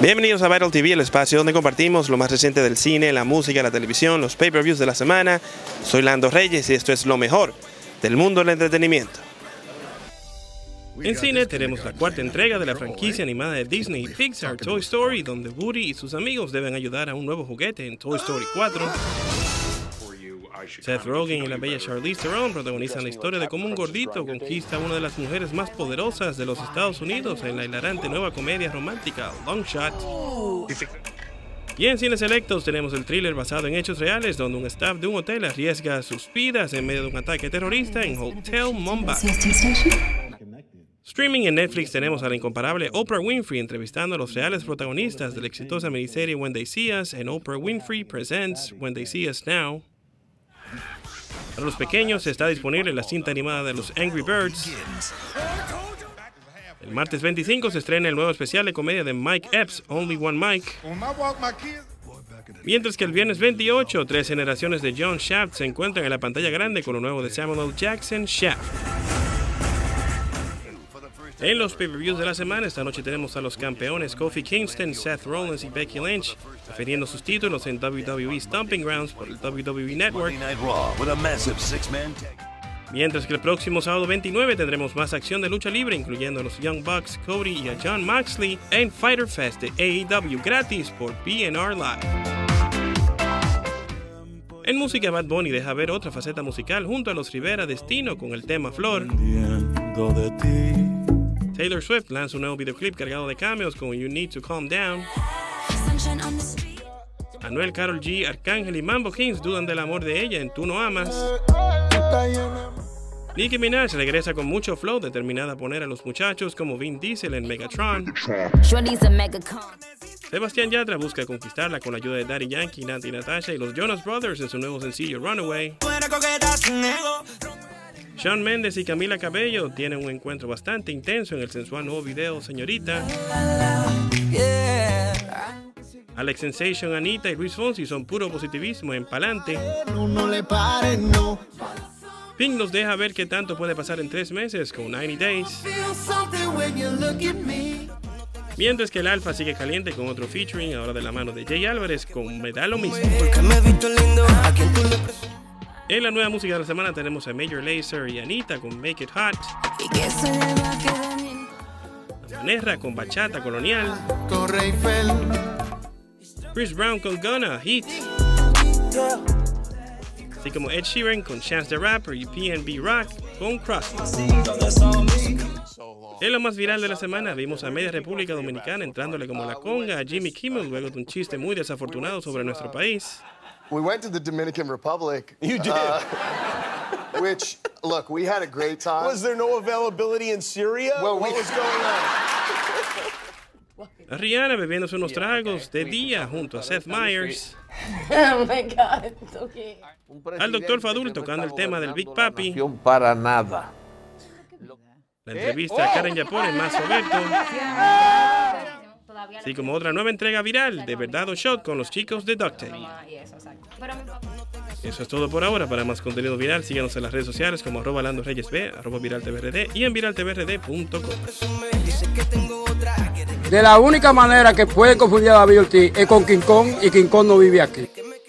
Bienvenidos a Viral TV, el espacio donde compartimos lo más reciente del cine, la música, la televisión, los pay-per-views de la semana. Soy Lando Reyes y esto es lo mejor del mundo del entretenimiento. En cine tenemos la cuarta entrega de la franquicia animada de Disney Pixar Toy Story, donde Woody y sus amigos deben ayudar a un nuevo juguete en Toy Story 4. Seth Rogen y la bella Charlize Theron protagonizan la historia de cómo un gordito conquista a una de las mujeres más poderosas de los Estados Unidos en la hilarante nueva comedia romántica Long Shot. Y en cines selectos tenemos el thriller basado en hechos reales donde un staff de un hotel arriesga sus vidas en medio de un ataque terrorista en Hotel Mumbai. Streaming en Netflix tenemos a la incomparable Oprah Winfrey entrevistando a los reales protagonistas de la exitosa miniserie When They See Us en Oprah Winfrey Presents When They See Us Now. Para los pequeños está disponible la cinta animada de los Angry Birds. El martes 25 se estrena el nuevo especial de comedia de Mike Epps, Only One Mike. Mientras que el viernes 28, tres generaciones de John Shaft se encuentran en la pantalla grande con lo nuevo de Samuel L. Jackson, Shaft. En los pay-per-views de la semana, esta noche tenemos a los campeones Kofi Kingston, Seth Rollins y Becky Lynch defendiendo sus títulos en WWE Stomping Grounds por el WWE Network. Mientras que el próximo sábado 29 tendremos más acción de lucha libre, incluyendo a los Young Bucks, Cody y a John Moxley en Fighter Fest de AEW gratis por PNR Live. En música, Bad Bunny deja ver otra faceta musical junto a los Rivera Destino con el tema Flor. Taylor Swift lanza un nuevo videoclip cargado de cameos como You Need to Calm Down. Anuel, Carol G, Arcángel y Mambo Kings dudan del amor de ella en Tú no amas. Nicki Minaj regresa con mucho flow, determinada a poner a los muchachos como Vin Diesel en Megatron. Sebastián Yatra busca conquistarla con la ayuda de Daddy Yankee, Nati Natasha y los Jonas Brothers en su nuevo sencillo Runaway. Sean Mendes y Camila Cabello tienen un encuentro bastante intenso en el sensual nuevo video Señorita. Alex Sensation, Anita y Luis Fonsi son puro positivismo en Palante. Pink nos deja ver qué tanto puede pasar en tres meses con 90 Days. Mientras que el Alfa sigue caliente con otro featuring, ahora de la mano de Jay Álvarez con Me da lo mismo. En la nueva música de la semana tenemos a Major Lazer y Anita con Make It Hot. Manerra con Bachata Colonial. Chris Brown con Gunna, Heat. Así como Ed Sheeran con Chance the Rapper y PNB Rock con Cross. En lo más viral de la semana vimos a media República Dominicana entrándole como la conga a Jimmy Kimmel luego de un chiste muy desafortunado sobre nuestro país. We went to the Dominican Republic. You did. uh, which, look, we had a great time. Was there no availability in Syria? Well, what we- was going on? Rihanna bebiéndose unos tragos de día junto a Seth Meyers. Oh my God. Okay. Al doctor Fadul tocando el tema del Big Papi. Para nada. La entrevista a Karen Yapor en Más Roberto. Así como otra nueva entrega viral de Verdad o Shot con los chicos de Ducktape. Eso es todo por ahora. Para más contenido viral, síganos en las redes sociales como arroba Lando Reyes B, arroba viraltvrd y en viraltvrd.com. De la única manera que pueden confundir a David Ortiz es con King Kong y King Kong no vive aquí.